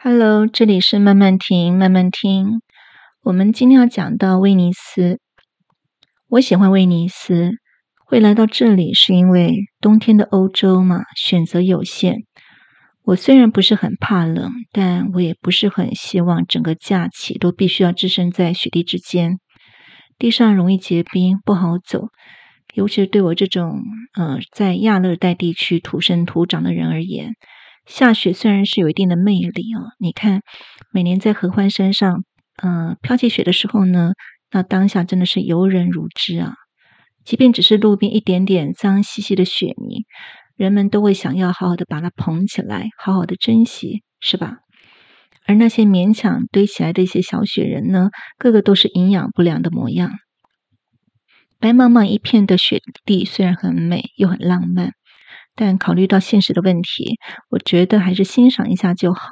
Hello，这里是慢慢听，慢慢听。我们今天要讲到威尼斯。我喜欢威尼斯，会来到这里是因为冬天的欧洲嘛，选择有限。我虽然不是很怕冷，但我也不是很希望整个假期都必须要置身在雪地之间。地上容易结冰，不好走，尤其是对我这种呃在亚热带地区土生土长的人而言。下雪虽然是有一定的魅力哦，你看，每年在合欢山上，嗯、飘起雪的时候呢，那当下真的是游人如织啊。即便只是路边一点点脏兮兮的雪泥，人们都会想要好好的把它捧起来，好好的珍惜，是吧？而那些勉强堆起来的一些小雪人呢，个个都是营养不良的模样。白茫茫一片的雪地虽然很美，又很浪漫。但考虑到现实的问题，我觉得还是欣赏一下就好。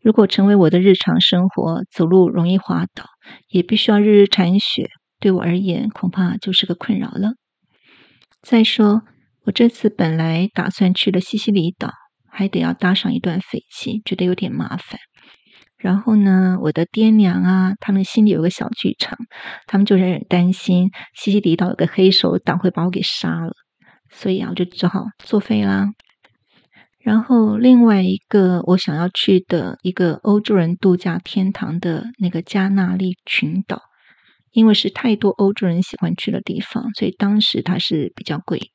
如果成为我的日常生活，走路容易滑倒，也必须要日日铲雪，对我而言恐怕就是个困扰了。再说，我这次本来打算去了西西里岛，还得要搭上一段飞机，觉得有点麻烦。然后呢，我的爹娘啊，他们心里有个小剧场，他们就有点担心西西里岛有个黑手党会把我给杀了。所以啊，我就只好作废啦。然后另外一个我想要去的一个欧洲人度假天堂的那个加那利群岛，因为是太多欧洲人喜欢去的地方，所以当时它是比较贵的。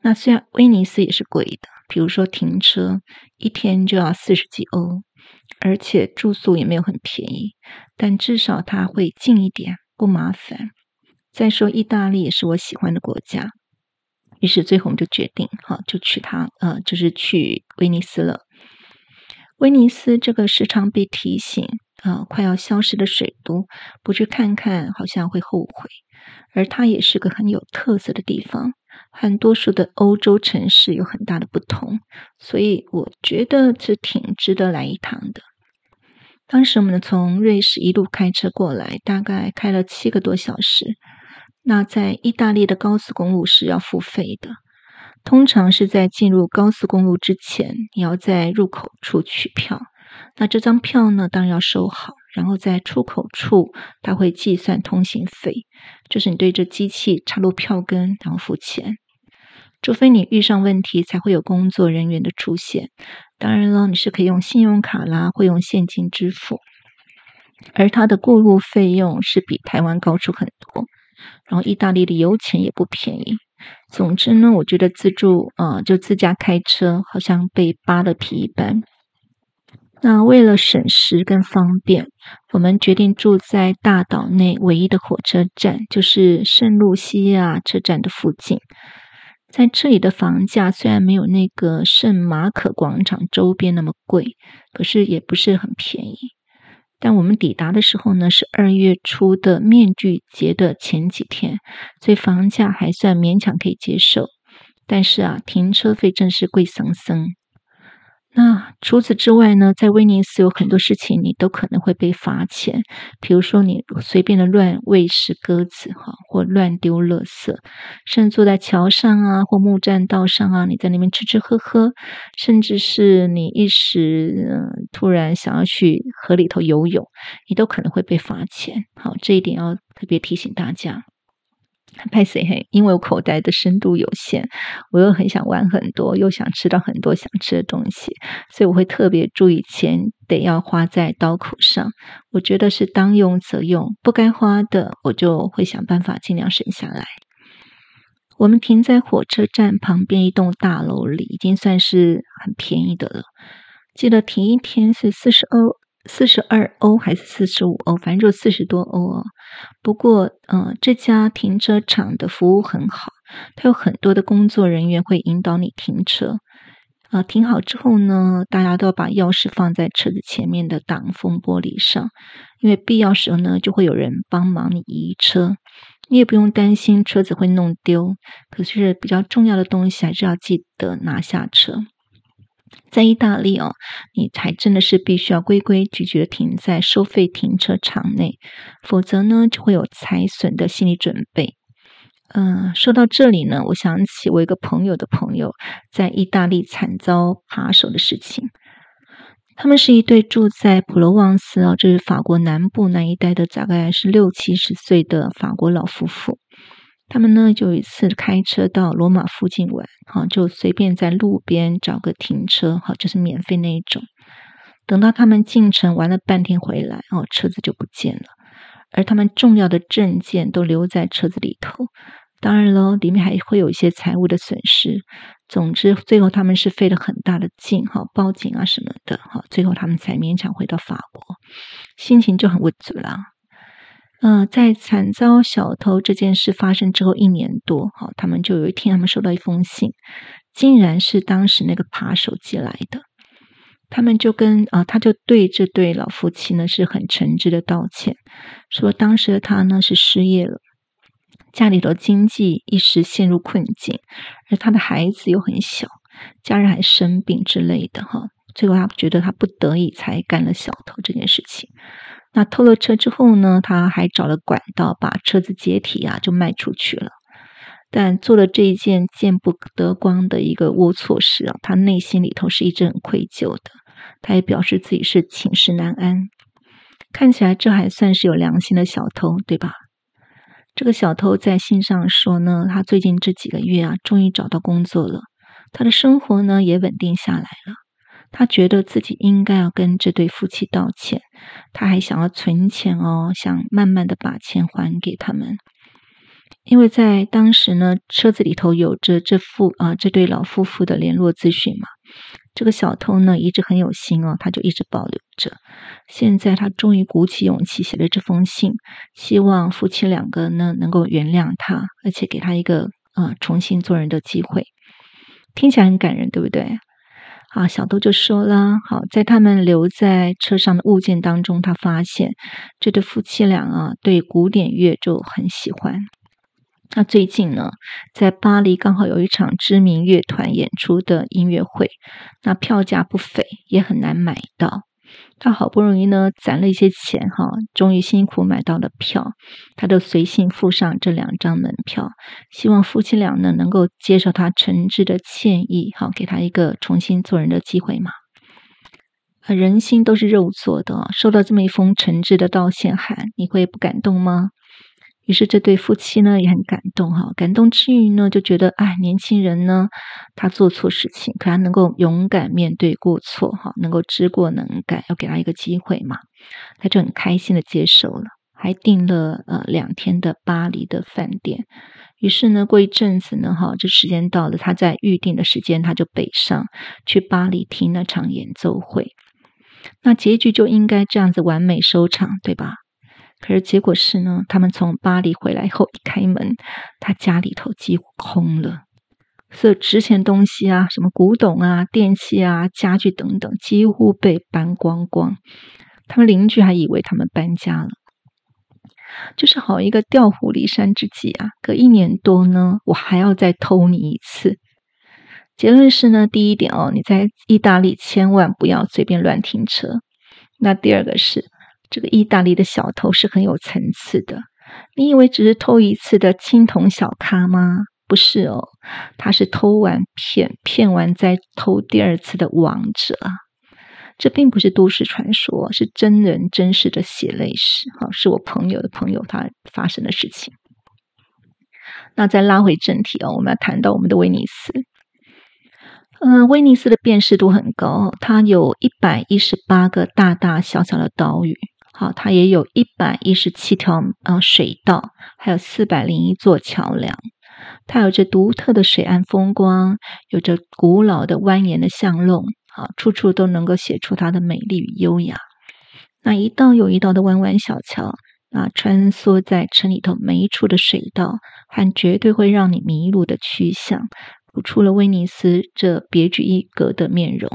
那虽然威尼斯也是贵的，比如说停车一天就要四十几欧，而且住宿也没有很便宜，但至少它会近一点，不麻烦。再说意大利也是我喜欢的国家。于是最后我们就决定，哈，就去他，呃，就是去威尼斯了。威尼斯这个时常被提醒，啊、快要消失的水都，不去看看好像会后悔。而它也是个很有特色的地方，和多数的欧洲城市有很大的不同，所以我觉得是挺值得来一趟的。当时我们从瑞士一路开车过来，大概开了七个多小时。那在意大利的高速公路是要付费的，通常是在进入高速公路之前，你要在入口处取票。那这张票呢，当然要收好，然后在出口处他会计算通行费，就是你对着机器插入票根，然后付钱。除非你遇上问题，才会有工作人员的出现。当然了，你是可以用信用卡啦，会用现金支付。而它的过路费用是比台湾高出很多。然后意大利的油钱也不便宜。总之呢，我觉得自助啊、呃，就自驾开车，好像被扒了皮一般。那为了省时跟方便，我们决定住在大岛内唯一的火车站，就是圣路西亚车站的附近。在这里的房价虽然没有那个圣马可广场周边那么贵，可是也不是很便宜。但我们抵达的时候呢，是二月初的面具节的前几天，所以房价还算勉强可以接受。但是啊，停车费真是贵森森。那除此之外呢，在威尼斯有很多事情你都可能会被罚钱，比如说你随便的乱喂食鸽子哈，或乱丢垃圾，甚至坐在桥上啊或木栈道上啊，你在那边吃吃喝喝，甚至是你一时嗯突然想要去河里头游泳，你都可能会被罚钱。好，这一点要特别提醒大家。拍谁嘿，因为我口袋的深度有限，我又很想玩很多，又想吃到很多想吃的东西，所以我会特别注意钱得要花在刀口上。我觉得是当用则用，不该花的我就会想办法尽量省下来。我们停在火车站旁边一栋大楼里，已经算是很便宜的了。记得停一天是四十欧。四十二欧还是四十五欧，反正就四十多欧哦。不过，呃，这家停车场的服务很好，它有很多的工作人员会引导你停车。啊、停好之后呢，大家都要把钥匙放在车子前面的挡风玻璃上，因为必要时候呢，就会有人帮忙你移车。你也不用担心车子会弄丢，可是比较重要的东西还是要记得拿下车。在意大利哦，你还真的是必须要规规矩矩的停在收费停车场内，否则呢就会有财损的心理准备。嗯、说到这里呢，我想起我一个朋友的朋友在意大利惨遭扒手的事情。他们是一对住在普罗旺斯啊，这是法国南部那一带的，大概是六七十岁的法国老夫妇。他们呢，就有一次开车到罗马附近玩，哈，就随便在路边找个停车，哈，就是免费那一种。等到他们进城玩了半天回来，哦，车子就不见了，而他们重要的证件都留在车子里头。当然喽，里面还会有一些财物的损失。总之，最后他们是费了很大的劲，哈，报警啊什么的，哈，最后他们才勉强回到法国，心情就很郁卒了。呃，在惨遭小偷这件事发生之后一年多，哈，他们就有一天，他们收到一封信，竟然是当时那个扒手寄来的。他们就跟啊，他就对这对老夫妻呢是很诚挚的道歉，说当时的他呢是失业了，家里头经济一时陷入困境，而他的孩子又很小，家人还生病之类的，哈。最后他觉得他不得已才干了小偷这件事情。那偷了车之后呢，他还找了管道把车子解体啊，就卖出去了。但做了这一件见不得光的一个龌龊事啊，他内心里头是一直很愧疚的。他也表示自己是寝食难安。看起来这还算是有良心的小偷，对吧？这个小偷在信上说呢，他最近这几个月啊，终于找到工作了，他的生活呢也稳定下来了。他觉得自己应该要跟这对夫妻道歉，他还想要存钱哦，想慢慢的把钱还给他们。因为在当时呢，车子里头有着这夫啊这对老夫妇的联络资讯嘛，这个小偷呢一直很有心哦，他就一直保留着。现在他终于鼓起勇气写了这封信，希望夫妻两个呢能够原谅他，而且给他一个啊重新做人的机会。听起来很感人，对不对？啊，小豆就说了，好，在他们留在车上的物件当中，他发现这对夫妻俩啊，对古典乐就很喜欢。那最近呢，在巴黎刚好有一场知名乐团演出的音乐会，那票价不菲，也很难买到。他好不容易呢攒了一些钱哈，终于辛苦买到了票，他就随信附上这两张门票，希望夫妻俩呢能够接受他诚挚的歉意，好给他一个重新做人的机会嘛。人心都是肉做的，收到这么一封诚挚的道歉函，你会不感动吗？于是这对夫妻呢也很感动哈，感动之余呢就觉得，哎，年轻人呢他做错事情，可他能够勇敢面对过错哈，能够知过能改，要给他一个机会嘛，他就很开心的接受了，还订了呃两天的巴黎的饭店。于是呢过一阵子呢哈，这时间到了，他在预定的时间他就北上去巴黎听那场演奏会，那结局就应该这样子完美收场，对吧？可是结果是呢，他们从巴黎回来后一开门，他家里头几乎空了，所有值钱东西啊，什么古董啊、电器啊、家具等等，几乎被搬光光。他们邻居还以为他们搬家了，就是好一个调虎离山之计啊！隔一年多呢，我还要再偷你一次。结论是呢，第一点哦，你在意大利千万不要随便乱停车。那第二个是。这个意大利的小偷是很有层次的，你以为只是偷一次的青铜小咖吗？不是哦，他是偷完骗，骗完再偷第二次的王者。这并不是都市传说，是真人真事的血泪史。哈，是我朋友的朋友他发生的事情。那再拉回正题哦，我们要谈到我们的威尼斯。嗯、威尼斯的辨识度很高，它有一百一十八个大大小小的岛屿。好，它也有一百一十七条啊水道，还有四百零一座桥梁。它有着独特的水岸风光，有着古老的蜿蜒的巷弄，啊，处处都能够写出它的美丽与优雅。那一道又一道的弯弯小桥啊，穿梭在城里头每一处的水道，和绝对会让你迷路的曲巷，谱出了威尼斯这别具一格的面容。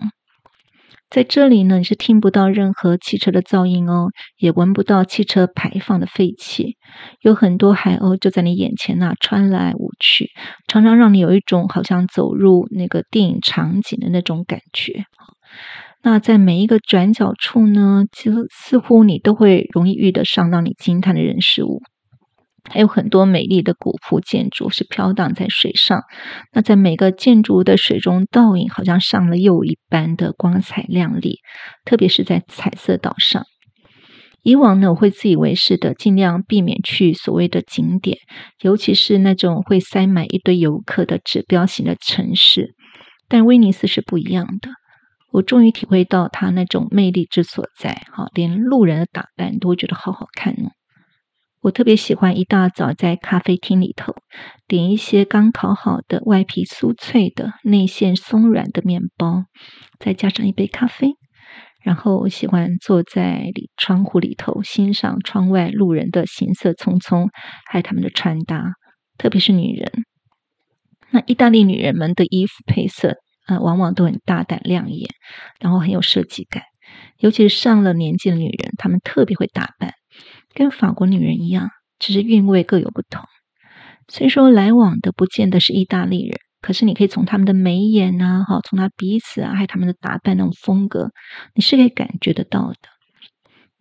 在这里呢，你是听不到任何汽车的噪音哦，也闻不到汽车排放的废气。有很多海鸥就在你眼前呐、穿来舞去，常常让你有一种好像走入那个电影场景的那种感觉。那在每一个转角处呢，其实似乎你都会容易遇得上让你惊叹的人事物。还有很多美丽的古朴建筑是飘荡在水上。那在每个建筑的水中倒影，好像上了釉一般的光彩亮丽，特别是在彩色岛上。以往呢，我会自以为是的，尽量避免去所谓的景点，尤其是那种会塞满一堆游客的指标型的城市。但威尼斯是不一样的，我终于体会到它那种魅力之所在。哈，连路人的打扮都会觉得好好看呢。我特别喜欢一大早在咖啡厅里头点一些刚烤好的、外皮酥脆的、内馅松软的面包，再加上一杯咖啡。然后我喜欢坐在里窗户里头，欣赏窗外路人的行色匆匆，还有他们的穿搭，特别是女人。那意大利女人们的衣服配色，呃，往往都很大胆亮眼，然后很有设计感。尤其是上了年纪的女人，她们特别会打扮，跟法国女人一样，只是韵味各有不同。虽说来往的不见得是意大利人。可是你可以从他们的眉眼啊，哈，从他鼻子啊，还有他们的打扮那种风格，你是可以感觉得到的。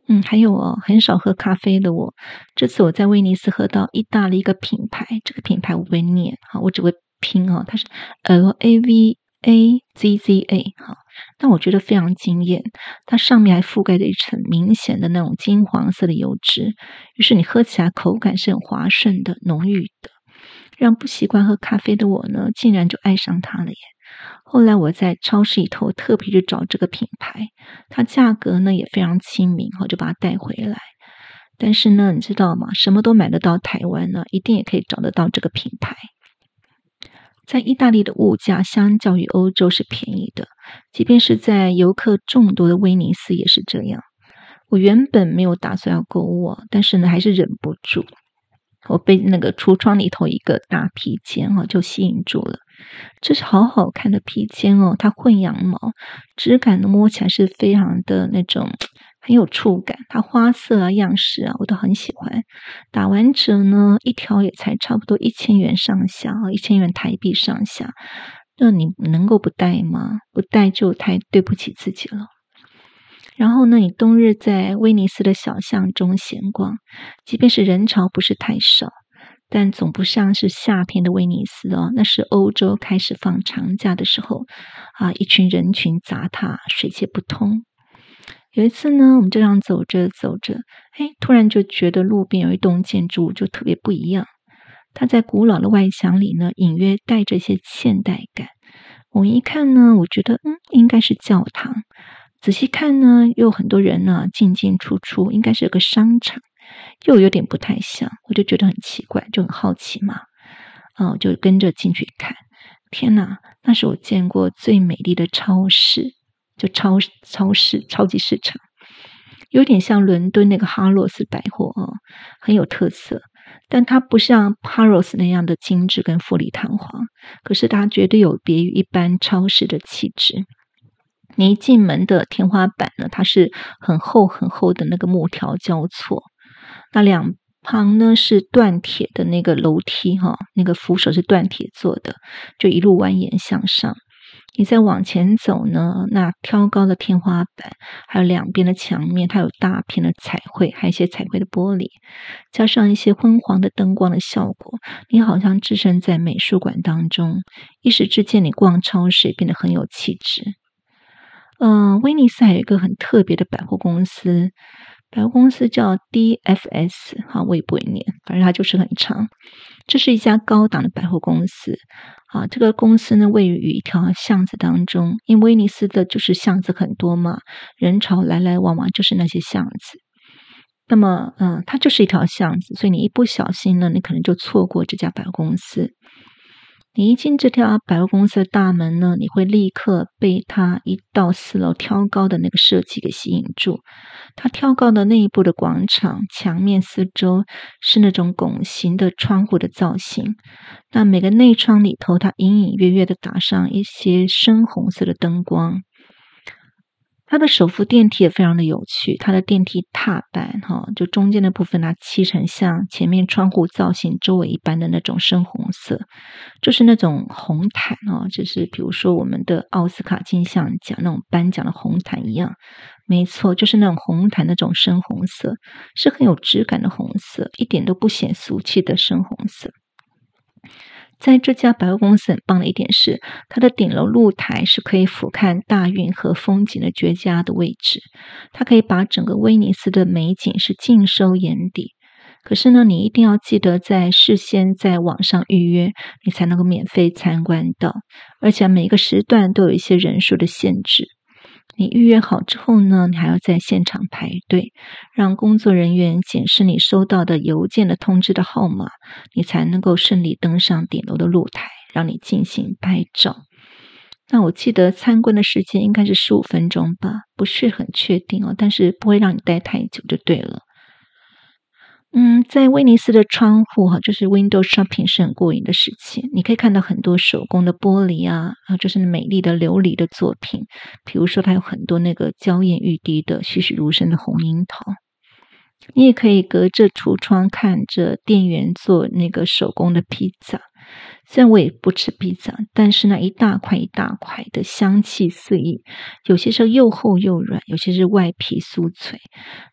嗯，还有哦，很少喝咖啡的我，这次我在威尼斯喝到意大利一个品牌，这个品牌我不会念，哈，我只会拼哦，它是 L A V A Z Z A，哈，但我觉得非常惊艳，它上面还覆盖着一层明显的那种金黄色的油脂，于是你喝起来口感是很滑顺的、浓郁的。让不习惯喝咖啡的我呢，竟然就爱上它了耶！后来我在超市里头特别去找这个品牌，它价格呢也非常亲民，我就把它带回来。但是呢，你知道吗？什么都买得到台湾呢，一定也可以找得到这个品牌。在意大利的物价相较于欧洲是便宜的，即便是在游客众多的威尼斯也是这样。我原本没有打算要购物，但是呢，还是忍不住。我被那个橱窗里头一个大披肩哦，就吸引住了。这是好好看的披肩哦，它混羊毛，质感呢摸起来是非常的那种很有触感。它花色啊、样式啊，我都很喜欢。打完折呢，一条也才差不多一千元上下啊，一千元台币上下。那你能够不戴吗？不戴就太对不起自己了。然后呢，你冬日在威尼斯的小巷中闲逛，即便是人潮不是太少，但总不像是夏天的威尼斯哦。那是欧洲开始放长假的时候啊，一群人群杂沓，水泄不通。有一次呢，我们这样走着走着，哎，突然就觉得路边有一栋建筑物就特别不一样。它在古老的外墙里呢，隐约带着一些现代感。我一看呢，我觉得嗯，应该是教堂。仔细看呢，又有很多人呢进进出出，应该是个商场，又有点不太像，我就觉得很奇怪，就很好奇嘛，啊，我就跟着进去看。天哪，那是我见过最美丽的超市，就超超市超级市场，有点像伦敦那个哈罗斯百货啊，很有特色，但它不像哈罗斯那样的精致跟富丽堂皇，可是它绝对有别于一般超市的气质。你一进门的天花板呢，它是很厚很厚的那个木条交错，那两旁呢是锻铁的那个楼梯哈，那个扶手是锻铁做的，就一路蜿蜒向上。你再往前走呢，那挑高的天花板，还有两边的墙面，它有大片的彩绘，还有一些彩绘的玻璃，加上一些昏黄的灯光的效果，你好像置身在美术馆当中，一时之间你逛超市变得很有气质。嗯，威尼斯还有一个很特别的百货公司，百货公司叫 DFS，哈，我也不会念，反正它就是很长。这是一家高档的百货公司，啊，这个公司呢位于一条巷子当中，因为威尼斯的就是巷子很多嘛，人潮来来往往就是那些巷子。那么，嗯，它就是一条巷子，所以你一不小心呢，你可能就错过这家百货公司。你一进这条百货公司的大门呢，你会立刻被它一到四楼挑高的那个设计给吸引住。它挑高的内部的广场墙面四周是那种拱形的窗户的造型。那每个内窗里头，它隐隐约约的打上一些深红色的灯光。它的手扶电梯也非常的有趣，它的电梯踏板哈，就中间的部分它漆成像前面窗户造型周围一般的那种深红色，就是那种红毯哦，就是比如说我们的奥斯卡金像奖那种颁奖的红毯一样，没错，就是那种红毯那种深红色，是很有质感的红色，一点都不显俗气的深红色。在这家百货公司很棒的一点是，它的顶楼露台是可以俯瞰大运河风景的绝佳的位置，它可以把整个威尼斯的美景是尽收眼底。可是呢，你一定要记得在事先在网上预约，你才能够免费参观到，而且每个时段都有一些人数的限制。你预约好之后呢，你还要在现场排队，让工作人员显示你收到的邮件的通知的号码，你才能够顺利登上顶楼的露台，让你进行拍照。那我记得参观的时间应该是十五分钟吧，不是很确定哦，但是不会让你待太久就对了。嗯，在威尼斯的窗户哈，就是 window shopping 是很过瘾的事情。你可以看到很多手工的玻璃啊，啊，就是美丽的琉璃的作品。比如说，它有很多那个娇艳欲滴的栩栩如生的红樱桃。你也可以隔着橱窗看着店员做那个手工的披萨。虽然我也不吃披萨，但是那一大块一大块的香气四溢，有些时候又厚又软，有些是外皮酥脆。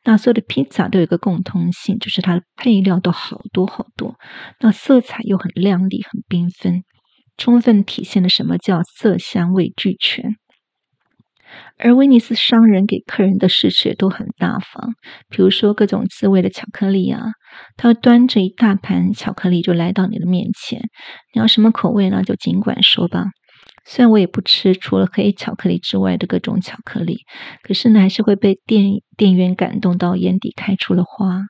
那所有的披萨都有一个共通性，就是它的配料都好多好多，那色彩又很亮丽、很缤纷，充分体现了什么叫色香味俱全。而威尼斯商人给客人的试吃也都很大方，比如说各种滋味的巧克力啊，他会端着一大盘巧克力就来到你的面前，你要什么口味呢？就尽管说吧。虽然我也不吃除了黑巧克力之外的各种巧克力，可是呢，还是会被店店员感动到眼底开出了花。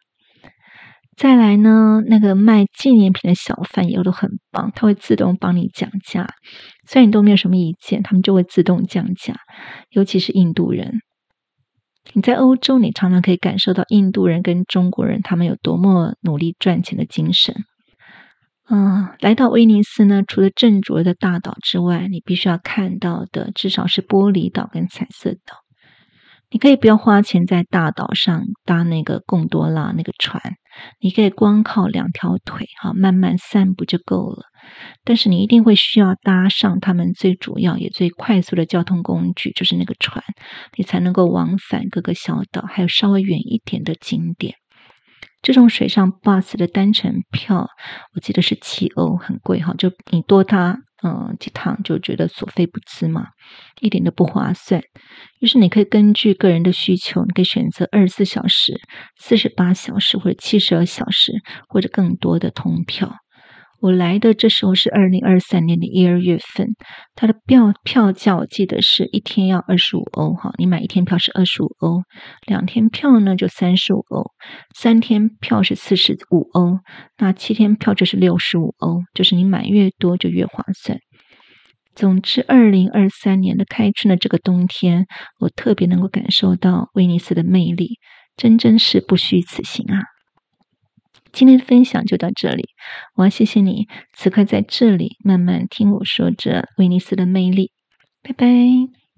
再来呢，那个卖纪念品的小贩也都很棒，他会自动帮你讲价，虽然你都没有什么意见，他们就会自动降价。尤其是印度人，你在欧洲，你常常可以感受到印度人跟中国人他们有多么努力赚钱的精神。嗯，来到威尼斯呢，除了正着的大岛之外，你必须要看到的至少是玻璃岛跟彩色岛。你可以不要花钱在大岛上搭那个贡多拉那个船，你可以光靠两条腿哈慢慢散步就够了。但是你一定会需要搭上他们最主要也最快速的交通工具，就是那个船，你才能够往返各个小岛，还有稍微远一点的景点。这种水上 bus 的单程票，我记得是七欧，很贵哈，就你多搭。嗯，几趟就觉得所费不貲嘛，一点都不划算。于是你可以根据个人的需求，你可以选择二十四小时、四十八小时或者七十二小时或者更多的通票。我来的这时候是二零二三年的一二月份，它的票票价我记得是一天要二十五欧哈，你买一天票是二十五欧，两天票呢就三十五欧，三天票是四十五欧，那七天票就是六十五欧，就是你买越多就越划算。总之，二零二三年的开春的这个冬天，我特别能够感受到威尼斯的魅力，真真是不虚此行啊！今天的分享就到这里，我要谢谢你此刻在这里慢慢听我说着威尼斯的魅力，拜拜。